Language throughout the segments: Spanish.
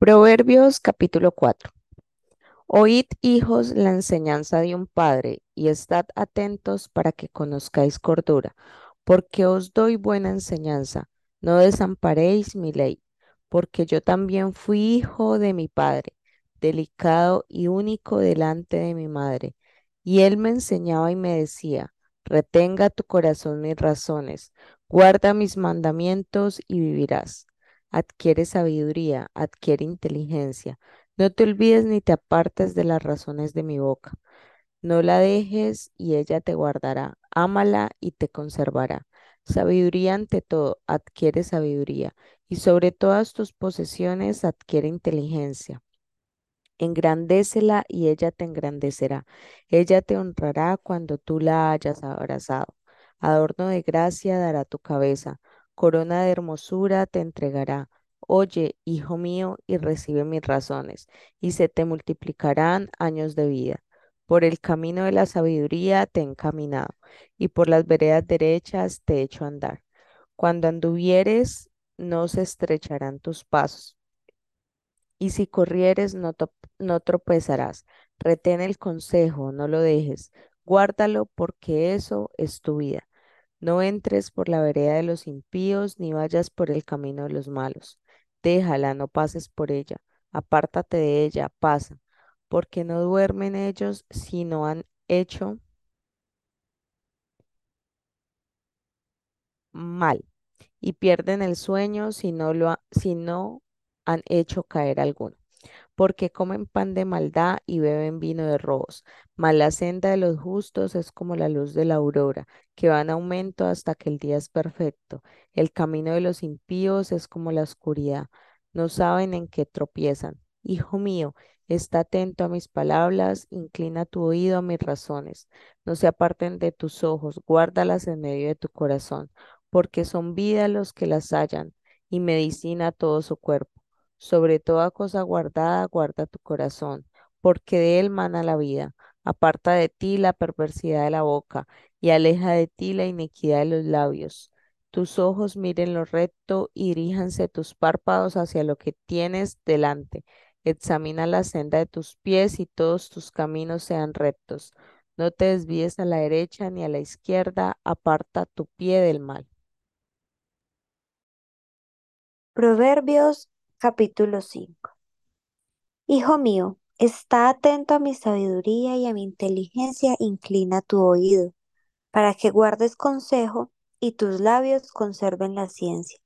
Proverbios capítulo 4. Oíd, hijos, la enseñanza de un padre, y estad atentos para que conozcáis cordura, porque os doy buena enseñanza. No desamparéis mi ley, porque yo también fui hijo de mi padre, delicado y único delante de mi madre. Y él me enseñaba y me decía, retenga tu corazón mis razones, guarda mis mandamientos y vivirás. Adquiere sabiduría, adquiere inteligencia. No te olvides ni te apartes de las razones de mi boca. No la dejes y ella te guardará. Ámala y te conservará. Sabiduría ante todo, adquiere sabiduría. Y sobre todas tus posesiones adquiere inteligencia. Engrandécela y ella te engrandecerá. Ella te honrará cuando tú la hayas abrazado. Adorno de gracia dará tu cabeza. Corona de hermosura te entregará. Oye, hijo mío, y recibe mis razones, y se te multiplicarán años de vida. Por el camino de la sabiduría te he encaminado, y por las veredas derechas te he hecho andar. Cuando anduvieres, no se estrecharán tus pasos, y si corrieres, no, no tropezarás. Retén el consejo, no lo dejes, guárdalo, porque eso es tu vida. No entres por la vereda de los impíos, ni vayas por el camino de los malos. Déjala, no pases por ella. Apártate de ella, pasa, porque no duermen ellos si no han hecho mal, y pierden el sueño si no si no han hecho caer alguno. Porque comen pan de maldad y beben vino de robos. Mas la senda de los justos es como la luz de la aurora, que va en aumento hasta que el día es perfecto. El camino de los impíos es como la oscuridad, no saben en qué tropiezan. Hijo mío, está atento a mis palabras, inclina tu oído a mis razones. No se aparten de tus ojos, guárdalas en medio de tu corazón, porque son vida los que las hallan y medicina a todo su cuerpo. Sobre toda cosa guardada, guarda tu corazón, porque de él mana la vida. Aparta de ti la perversidad de la boca y aleja de ti la iniquidad de los labios. Tus ojos miren lo recto y diríjanse tus párpados hacia lo que tienes delante. Examina la senda de tus pies y todos tus caminos sean rectos. No te desvíes a la derecha ni a la izquierda, aparta tu pie del mal. Proverbios capítulo 5. Hijo mío, está atento a mi sabiduría y a mi inteligencia, inclina tu oído, para que guardes consejo y tus labios conserven la ciencia,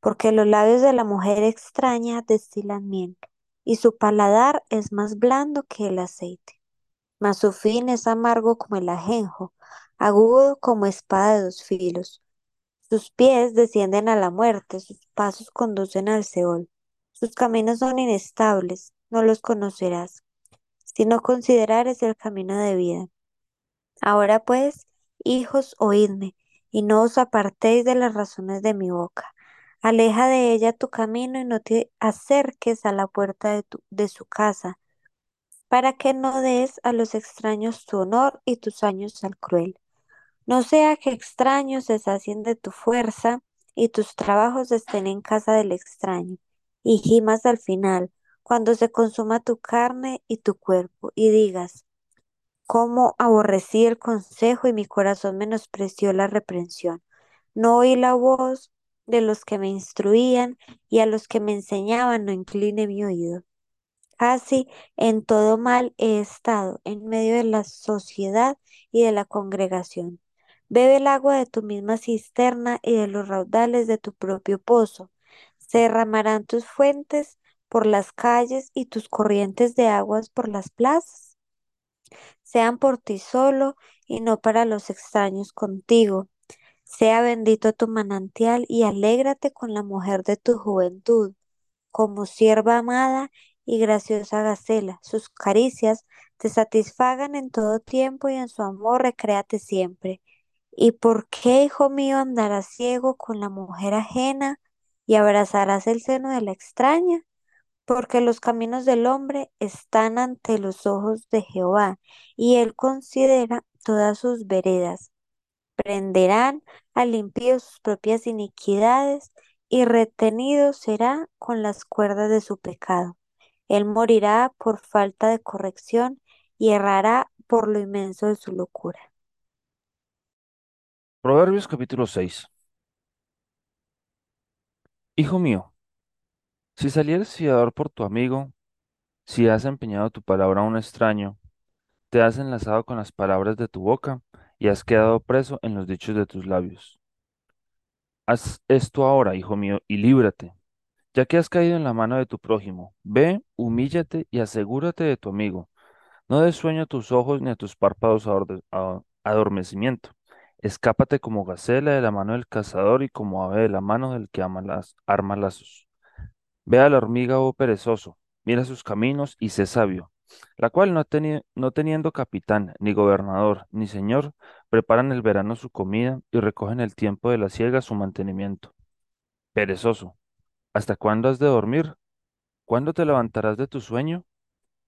porque los labios de la mujer extraña destilan miel, y su paladar es más blando que el aceite, mas su fin es amargo como el ajenjo, agudo como espada de dos filos. Sus pies descienden a la muerte, sus pasos conducen al Seol. Sus caminos son inestables, no los conocerás, si no considerares el camino de vida. Ahora pues, hijos, oídme, y no os apartéis de las razones de mi boca. Aleja de ella tu camino y no te acerques a la puerta de, su casa, para que no des a los extraños tu honor y tus años al cruel. No sea que extraños se sacien de tu fuerza y tus trabajos estén en casa del extraño, y gimas al final, cuando se consuma tu carne y tu cuerpo, y digas, cómo aborrecí el consejo y mi corazón menospreció la reprensión. No oí la voz de los que me instruían, y a los que me enseñaban no incliné mi oído. Casi en todo mal he estado, en medio de la sociedad y de la congregación. Bebe el agua de tu misma cisterna y de los raudales de tu propio pozo. Se derramarán tus fuentes por las calles y tus corrientes de aguas por las plazas. Sean por ti solo y no para los extraños contigo. Sea bendito tu manantial y alégrate con la mujer de tu juventud como sierva amada y graciosa gacela. Sus caricias te satisfagan en todo tiempo y en su amor recréate siempre. ¿Y por qué, hijo mío, andarás ciego con la mujer ajena y abrazarás el seno de la extraña? Porque los caminos del hombre están ante los ojos de Jehová, y él considera todas sus veredas. Prenderán al impío sus propias iniquidades, y retenido será con las cuerdas de su pecado. Él morirá por falta de corrección y errará por lo inmenso de su locura. Proverbios capítulo 6. Hijo mío, si salieres fiador por tu amigo, si has empeñado tu palabra a un extraño, te has enlazado con las palabras de tu boca y has quedado preso en los dichos de tus labios. Haz esto ahora, hijo mío, y líbrate, ya que has caído en la mano de tu prójimo. Ve, humíllate y asegúrate de tu amigo. No des sueño a tus ojos ni a tus párpados a- adormecimiento. Escápate como gacela de la mano del cazador y como ave de la mano del que ama las, arma lazos. Ve a la hormiga, oh perezoso, mira sus caminos y sé sabio, la cual no, no teniendo capitán, ni gobernador, ni señor, preparan el verano su comida y recogen el tiempo de la siega su mantenimiento. Perezoso, ¿hasta cuándo has de dormir? ¿Cuándo te levantarás de tu sueño?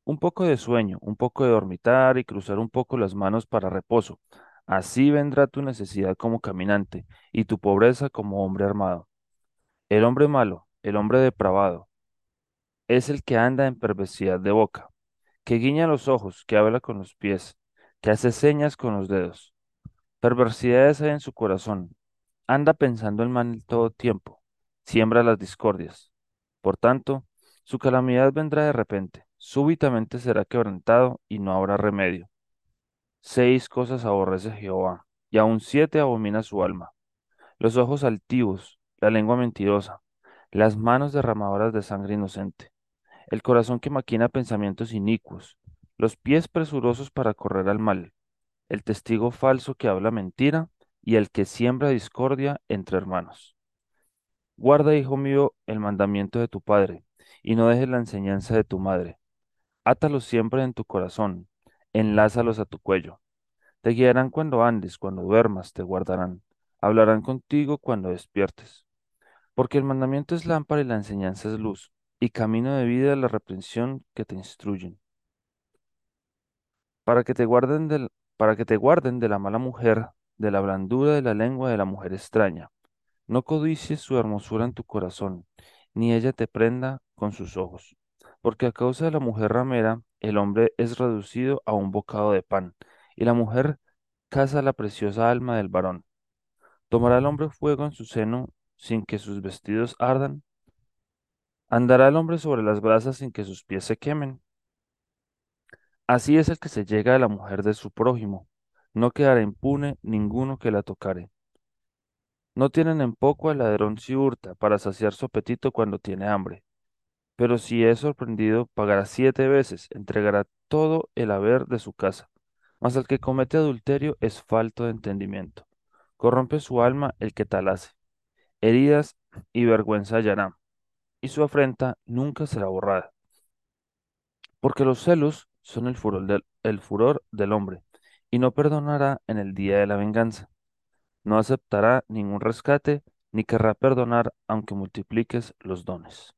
Un poco de sueño, un poco de dormitar y cruzar un poco las manos para reposo. Así vendrá tu necesidad como caminante y tu pobreza como hombre armado. El hombre malo, el hombre depravado, es el que anda en perversidad de boca, que guiña los ojos, que habla con los pies, que hace señas con los dedos. Perversidades hay en su corazón. Anda pensando el mal todo tiempo. Siembra las discordias. Por tanto, su calamidad vendrá de repente. Súbitamente será quebrantado y no habrá remedio. Seis cosas aborrece Jehová, y aun siete abomina su alma. Los ojos altivos, la lengua mentirosa, las manos derramadoras de sangre inocente el corazón que maquina pensamientos inicuos, los pies presurosos para correr al mal, el testigo falso que habla mentira y el que siembra discordia entre hermanos. Guarda, hijo mío, el mandamiento de tu padre, y no dejes la enseñanza de tu madre. Átalos siempre en tu corazón, enlázalos a tu cuello. Te guiarán cuando andes, cuando duermas, te guardarán. Hablarán contigo cuando despiertes. Porque el mandamiento es lámpara y la enseñanza es luz, y camino de vida la reprensión que te instruyen, para que te guarden del, para que te guarden de la mala mujer, de la blandura de la lengua de la mujer extraña. No codicies su hermosura en tu corazón, ni ella te prenda con sus ojos, porque a causa de la mujer ramera, el hombre es reducido a un bocado de pan, y la mujer caza la preciosa alma del varón. ¿Tomará el hombre fuego en su seno sin que sus vestidos ardan? ¿Andará el hombre sobre las brasas sin que sus pies se quemen? Así es el que se llega a la mujer de su prójimo. No quedará impune ninguno que la tocare. No tienen en poco al ladrón si hurta para saciar su apetito cuando tiene hambre. Pero si es sorprendido, pagará siete veces, entregará todo el haber de su casa. Mas el que comete adulterio es falto de entendimiento. Corrompe su alma el que tal hace. Heridas y vergüenza hallará, y su afrenta nunca será borrada. Porque los celos son el furor del, el furor del hombre, y no perdonará en el día de la venganza. No aceptará ningún rescate, ni querrá perdonar aunque multipliques los dones.